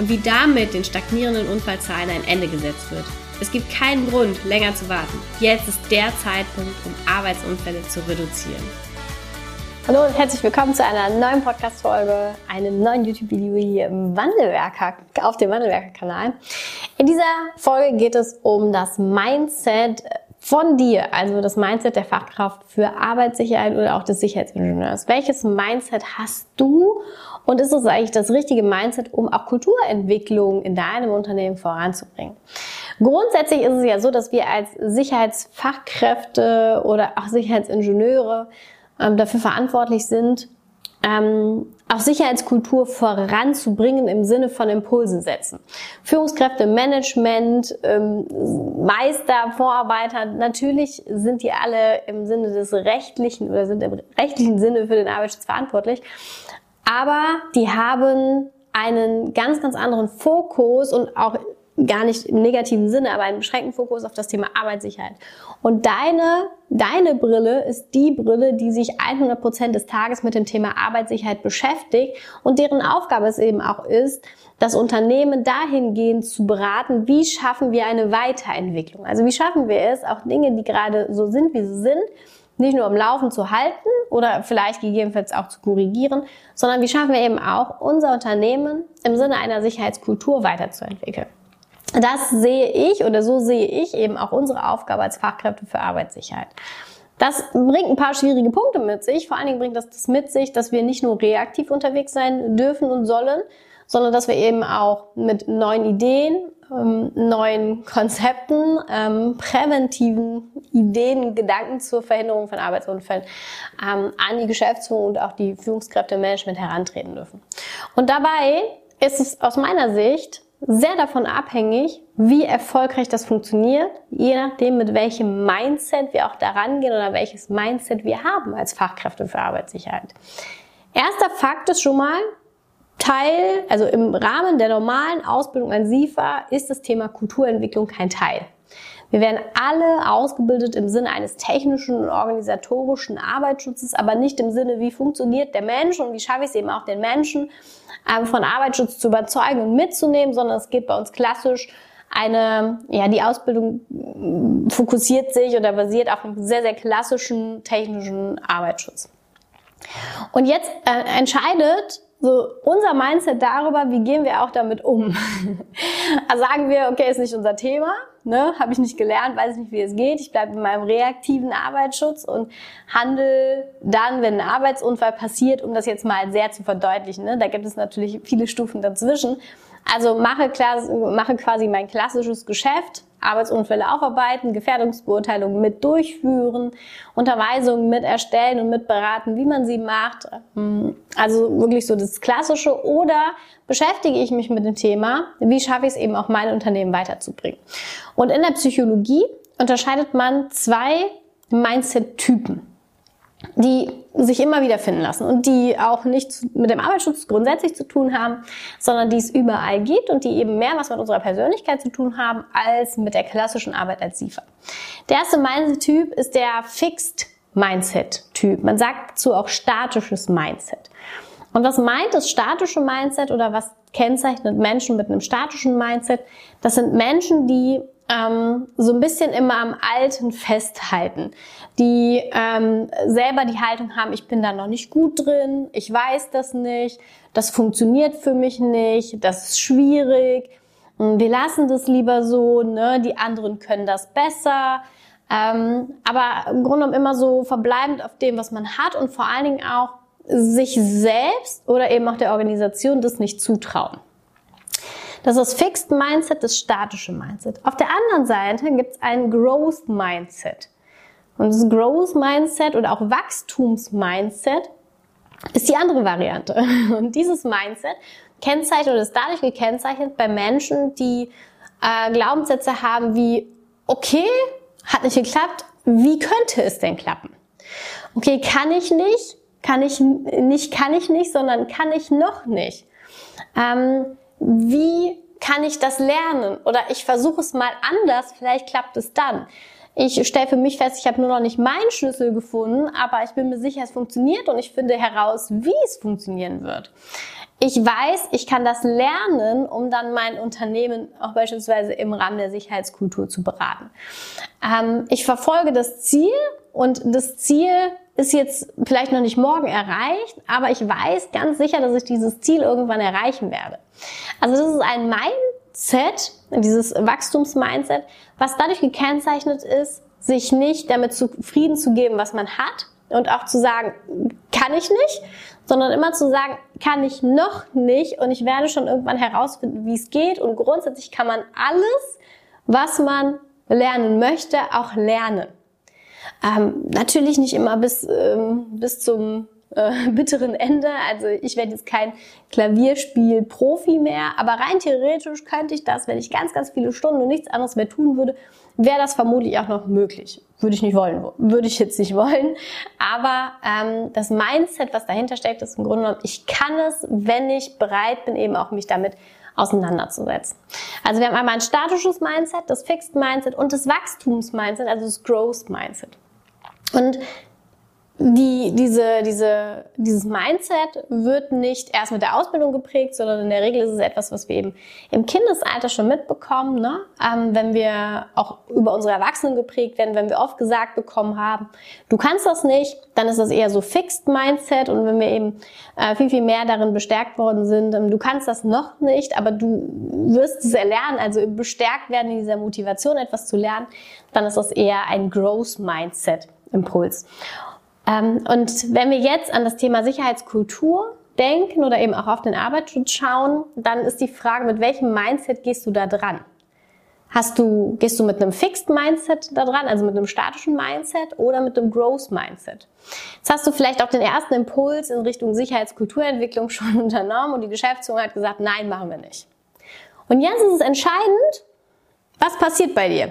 und wie damit den stagnierenden Unfallzahlen ein Ende gesetzt wird. Es gibt keinen Grund, länger zu warten. Jetzt ist der Zeitpunkt, um Arbeitsunfälle zu reduzieren. Hallo und herzlich willkommen zu einer neuen Podcast-Folge, einem neuen YouTube-Video hier im Wandelwerker, auf dem Wandelwerker-Kanal. In dieser Folge geht es um das Mindset von dir, also das Mindset der Fachkraft für Arbeitssicherheit oder auch des Sicherheitsingenieurs. Welches Mindset hast du und ist es eigentlich das richtige Mindset, um auch Kulturentwicklung in deinem Unternehmen voranzubringen? Grundsätzlich ist es ja so, dass wir als Sicherheitsfachkräfte oder auch Sicherheitsingenieure ähm, dafür verantwortlich sind, ähm, auch Sicherheitskultur voranzubringen im Sinne von Impulsen setzen. Führungskräfte, Management, ähm, Meister, Vorarbeiter, natürlich sind die alle im Sinne des rechtlichen oder sind im rechtlichen Sinne für den Arbeitsschutz verantwortlich. Aber die haben einen ganz, ganz anderen Fokus und auch gar nicht im negativen Sinne, aber einen beschränkten Fokus auf das Thema Arbeitssicherheit. Und deine, deine Brille ist die Brille, die sich 100 Prozent des Tages mit dem Thema Arbeitssicherheit beschäftigt und deren Aufgabe es eben auch ist, das Unternehmen dahingehend zu beraten, wie schaffen wir eine Weiterentwicklung? Also wie schaffen wir es, auch Dinge, die gerade so sind, wie sie sind, nicht nur am Laufen zu halten oder vielleicht gegebenenfalls auch zu korrigieren, sondern wie schaffen wir eben auch, unser Unternehmen im Sinne einer Sicherheitskultur weiterzuentwickeln. Das sehe ich oder so sehe ich eben auch unsere Aufgabe als Fachkräfte für Arbeitssicherheit. Das bringt ein paar schwierige Punkte mit sich. Vor allen Dingen bringt das, das mit sich, dass wir nicht nur reaktiv unterwegs sein dürfen und sollen, sondern dass wir eben auch mit neuen Ideen, ähm, neuen Konzepten, ähm, präventiven Ideen, Gedanken zur Verhinderung von Arbeitsunfällen ähm, an die Geschäftsführung und auch die Führungskräfte im Management herantreten dürfen. Und dabei ist es aus meiner Sicht sehr davon abhängig, wie erfolgreich das funktioniert, je nachdem, mit welchem Mindset wir auch daran gehen oder welches Mindset wir haben als Fachkräfte für Arbeitssicherheit. Erster Fakt ist schon mal, Teil, also im Rahmen der normalen Ausbildung an SIFA ist das Thema Kulturentwicklung kein Teil. Wir werden alle ausgebildet im Sinne eines technischen und organisatorischen Arbeitsschutzes, aber nicht im Sinne, wie funktioniert der Mensch und wie schaffe ich es eben auch den Menschen ähm, von Arbeitsschutz zu überzeugen und mitzunehmen, sondern es geht bei uns klassisch eine, ja, die Ausbildung fokussiert sich oder basiert auf einem sehr, sehr klassischen technischen Arbeitsschutz. Und jetzt äh, entscheidet so unser Mindset darüber, wie gehen wir auch damit um. also sagen wir, okay, ist nicht unser Thema, ne, habe ich nicht gelernt, weiß nicht, wie es geht. Ich bleibe in meinem reaktiven Arbeitsschutz und handle dann, wenn ein Arbeitsunfall passiert, um das jetzt mal sehr zu verdeutlichen. Ne, da gibt es natürlich viele Stufen dazwischen. Also mache, mache quasi mein klassisches Geschäft, Arbeitsunfälle aufarbeiten, Gefährdungsbeurteilungen mit durchführen, Unterweisungen mit erstellen und mit beraten, wie man sie macht. Also wirklich so das Klassische. Oder beschäftige ich mich mit dem Thema, wie schaffe ich es eben auch mein Unternehmen weiterzubringen. Und in der Psychologie unterscheidet man zwei Mindset-Typen die sich immer wieder finden lassen und die auch nichts mit dem Arbeitsschutz grundsätzlich zu tun haben, sondern die es überall gibt und die eben mehr was mit unserer Persönlichkeit zu tun haben als mit der klassischen Arbeit als SIFA. Der erste Mindset-Typ ist der Fixed Mindset-Typ. Man sagt dazu auch statisches Mindset. Und was meint das statische Mindset oder was kennzeichnet Menschen mit einem statischen Mindset? Das sind Menschen, die ähm, so ein bisschen immer am Alten festhalten, die ähm, selber die Haltung haben, ich bin da noch nicht gut drin, ich weiß das nicht, das funktioniert für mich nicht, das ist schwierig, wir lassen das lieber so, ne? die anderen können das besser. Ähm, aber im Grunde genommen immer so verbleibend auf dem, was man hat und vor allen Dingen auch sich selbst oder eben auch der Organisation das nicht zutrauen. Das ist Fixed Mindset, das statische Mindset. Auf der anderen Seite gibt es ein Growth Mindset. Und das Growth Mindset oder auch Wachstums Mindset ist die andere Variante. Und dieses Mindset kennzeichnet oder ist dadurch gekennzeichnet bei Menschen, die äh, Glaubenssätze haben wie, okay, hat nicht geklappt, wie könnte es denn klappen? Okay, kann ich nicht, kann ich nicht, kann ich nicht, sondern kann ich noch nicht. Ähm, wie kann ich das lernen? Oder ich versuche es mal anders, vielleicht klappt es dann. Ich stelle für mich fest, ich habe nur noch nicht meinen Schlüssel gefunden, aber ich bin mir sicher, es funktioniert und ich finde heraus, wie es funktionieren wird. Ich weiß, ich kann das lernen, um dann mein Unternehmen auch beispielsweise im Rahmen der Sicherheitskultur zu beraten. Ähm, ich verfolge das Ziel und das Ziel ist jetzt vielleicht noch nicht morgen erreicht, aber ich weiß ganz sicher, dass ich dieses Ziel irgendwann erreichen werde. Also das ist ein Mindset, dieses Wachstumsmindset, was dadurch gekennzeichnet ist, sich nicht damit zufrieden zu geben, was man hat und auch zu sagen, kann ich nicht, sondern immer zu sagen, kann ich noch nicht und ich werde schon irgendwann herausfinden, wie es geht und grundsätzlich kann man alles, was man lernen möchte, auch lernen. Ähm, natürlich nicht immer bis, ähm, bis zum äh, bitteren Ende. Also ich werde jetzt kein Klavierspiel-Profi mehr, aber rein theoretisch könnte ich das, wenn ich ganz, ganz viele Stunden und nichts anderes mehr tun würde, wäre das vermutlich auch noch möglich. Würde ich nicht wollen, würde ich jetzt nicht wollen. Aber ähm, das Mindset, was dahinter steckt, ist im Grunde genommen, ich kann es, wenn ich bereit bin, eben auch mich damit auseinanderzusetzen. Also wir haben einmal ein statisches Mindset, das Fixed Mindset und das Wachstums-Mindset, also das Growth Mindset. Und die, diese, diese, dieses Mindset wird nicht erst mit der Ausbildung geprägt, sondern in der Regel ist es etwas, was wir eben im Kindesalter schon mitbekommen. Ne? Ähm, wenn wir auch über unsere Erwachsenen geprägt werden, wenn wir oft gesagt bekommen haben, du kannst das nicht, dann ist das eher so Fixed Mindset. Und wenn wir eben äh, viel, viel mehr darin bestärkt worden sind, ähm, du kannst das noch nicht, aber du wirst es erlernen, also bestärkt werden in dieser Motivation, etwas zu lernen, dann ist das eher ein Growth Mindset Impuls. Ähm, und wenn wir jetzt an das Thema Sicherheitskultur denken oder eben auch auf den Arbeitsschutz schauen, dann ist die Frage, mit welchem Mindset gehst du da dran? Hast du, gehst du mit einem Fixed Mindset da dran, also mit einem statischen Mindset oder mit einem Growth Mindset? Jetzt hast du vielleicht auch den ersten Impuls in Richtung Sicherheitskulturentwicklung schon unternommen und die Geschäftsführung hat gesagt, nein, machen wir nicht. Und jetzt ist es entscheidend, was passiert bei dir?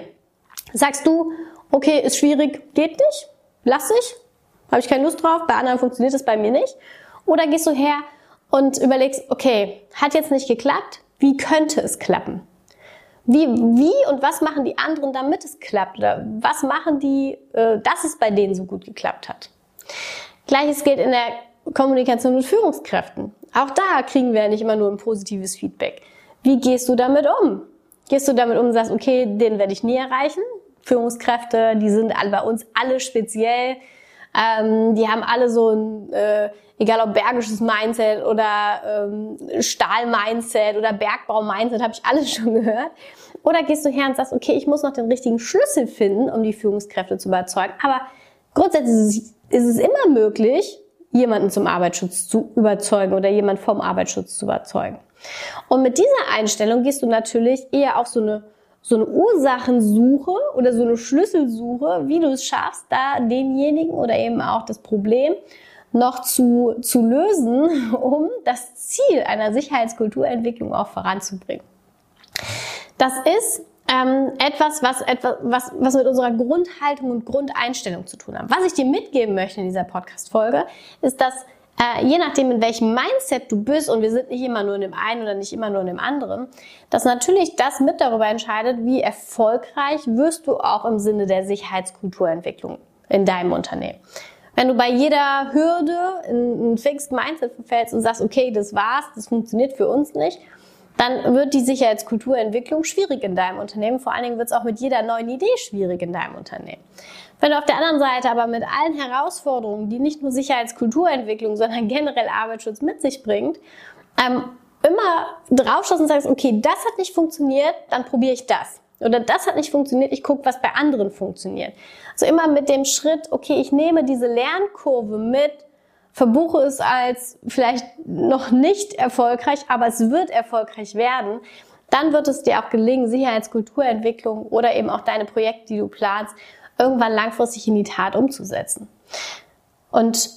Sagst du, okay, ist schwierig, geht nicht, lass ich, habe ich keine Lust drauf, bei anderen funktioniert es bei mir nicht. Oder gehst du her und überlegst, okay, hat jetzt nicht geklappt, wie könnte es klappen? Wie, wie und was machen die anderen, damit es klappt? Oder was machen die, äh, dass es bei denen so gut geklappt hat? Gleiches gilt in der Kommunikation mit Führungskräften. Auch da kriegen wir ja nicht immer nur ein positives Feedback. Wie gehst du damit um? Gehst du damit um und sagst, okay, den werde ich nie erreichen? Führungskräfte, die sind bei uns alle speziell ähm, die haben alle so ein, äh, egal ob bergisches Mindset oder ähm, Stahl-Mindset oder Bergbau-Mindset, habe ich alles schon gehört. Oder gehst du her und sagst, okay, ich muss noch den richtigen Schlüssel finden, um die Führungskräfte zu überzeugen. Aber grundsätzlich ist es, ist es immer möglich, jemanden zum Arbeitsschutz zu überzeugen oder jemand vom Arbeitsschutz zu überzeugen. Und mit dieser Einstellung gehst du natürlich eher auf so eine so eine Ursachensuche oder so eine Schlüsselsuche, wie du es schaffst, da denjenigen oder eben auch das Problem noch zu, zu lösen, um das Ziel einer Sicherheitskulturentwicklung auch voranzubringen. Das ist ähm, etwas, was, etwas was, was mit unserer Grundhaltung und Grundeinstellung zu tun hat. Was ich dir mitgeben möchte in dieser Podcast-Folge, ist, dass äh, je nachdem, in welchem Mindset du bist, und wir sind nicht immer nur in dem einen oder nicht immer nur in dem anderen, dass natürlich das mit darüber entscheidet, wie erfolgreich wirst du auch im Sinne der Sicherheitskulturentwicklung in deinem Unternehmen. Wenn du bei jeder Hürde in ein Fixed Mindset verfällst und sagst, okay, das war's, das funktioniert für uns nicht, dann wird die Sicherheitskulturentwicklung schwierig in deinem Unternehmen. Vor allen Dingen wird es auch mit jeder neuen Idee schwierig in deinem Unternehmen. Wenn du auf der anderen Seite aber mit allen Herausforderungen, die nicht nur Sicherheitskulturentwicklung, sondern generell Arbeitsschutz mit sich bringt, ähm, immer draufschaust und sagst, okay, das hat nicht funktioniert, dann probiere ich das. Oder das hat nicht funktioniert, ich gucke, was bei anderen funktioniert. Also immer mit dem Schritt, okay, ich nehme diese Lernkurve mit, verbuche es als vielleicht noch nicht erfolgreich, aber es wird erfolgreich werden, dann wird es dir auch gelingen, Sicherheitskulturentwicklung oder eben auch deine Projekte, die du planst, irgendwann langfristig in die Tat umzusetzen. Und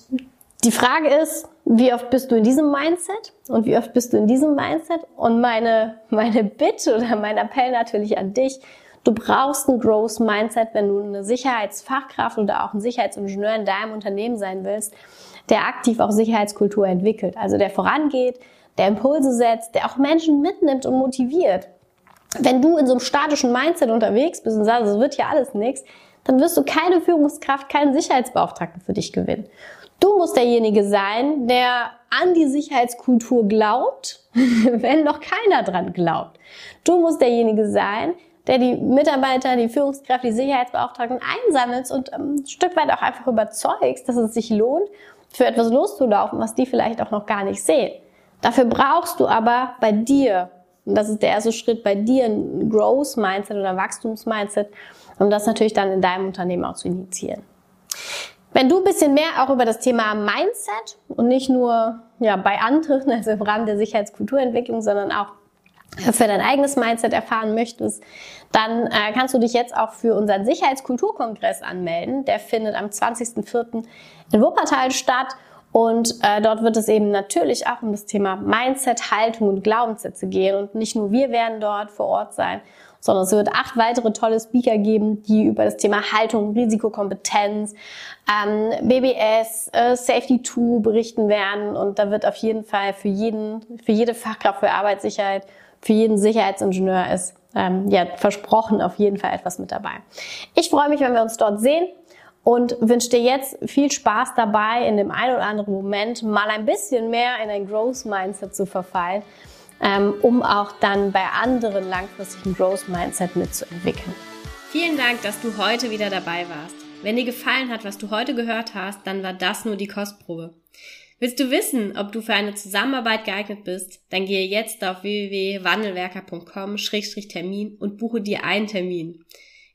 Die Frage ist, wie oft bist du in diesem Mindset und wie oft bist du in diesem Mindset? Und meine, meine Bitte oder mein Appell natürlich an dich, du brauchst ein Growth Mindset, wenn du eine Sicherheitsfachkraft oder auch ein Sicherheitsingenieur in deinem Unternehmen sein willst, der aktiv auch Sicherheitskultur entwickelt, also der vorangeht, der Impulse setzt, der auch Menschen mitnimmt und motiviert. Wenn du in so einem statischen Mindset unterwegs bist und sagst, es wird hier alles nichts, dann wirst du keine Führungskraft, keinen Sicherheitsbeauftragten für dich gewinnen. Du musst derjenige sein, der an die Sicherheitskultur glaubt, wenn noch keiner dran glaubt. Du musst derjenige sein, der die Mitarbeiter, die Führungskräfte, die Sicherheitsbeauftragten einsammelt und ähm, ein Stück weit auch einfach überzeugst, dass es sich lohnt, für etwas loszulaufen, was die vielleicht auch noch gar nicht sehen. Dafür brauchst du aber bei dir, und das ist der erste Schritt, bei dir ein Growth-Mindset oder Wachstums-Mindset, um das natürlich dann in deinem Unternehmen auch zu initiieren. Wenn du ein bisschen mehr auch über das Thema Mindset und nicht nur ja, bei anderen, also im Rahmen der Sicherheitskulturentwicklung, sondern auch für dein eigenes Mindset erfahren möchtest, dann äh, kannst du dich jetzt auch für unseren Sicherheitskulturkongress anmelden. Der findet am 20.04. in Wuppertal statt. Und äh, dort wird es eben natürlich auch um das Thema Mindset, Haltung und Glaubenssätze gehen. Und nicht nur wir werden dort vor Ort sein, sondern es wird acht weitere tolle Speaker geben, die über das Thema Haltung, Risikokompetenz, ähm, BBS, äh, Safety 2 berichten werden. Und da wird auf jeden Fall für jeden, für jede Fachkraft für Arbeitssicherheit, für jeden Sicherheitsingenieur ist ähm, ja versprochen auf jeden Fall etwas mit dabei. Ich freue mich, wenn wir uns dort sehen und wünsche dir jetzt viel Spaß dabei, in dem einen oder anderen Moment mal ein bisschen mehr in ein Growth Mindset zu verfallen ähm, um auch dann bei anderen langfristigen Growth Mindset mitzuentwickeln. Vielen Dank, dass du heute wieder dabei warst. Wenn dir gefallen hat, was du heute gehört hast, dann war das nur die Kostprobe. Willst du wissen, ob du für eine Zusammenarbeit geeignet bist? Dann gehe jetzt auf www.wandelwerker.com-termin und buche dir einen Termin.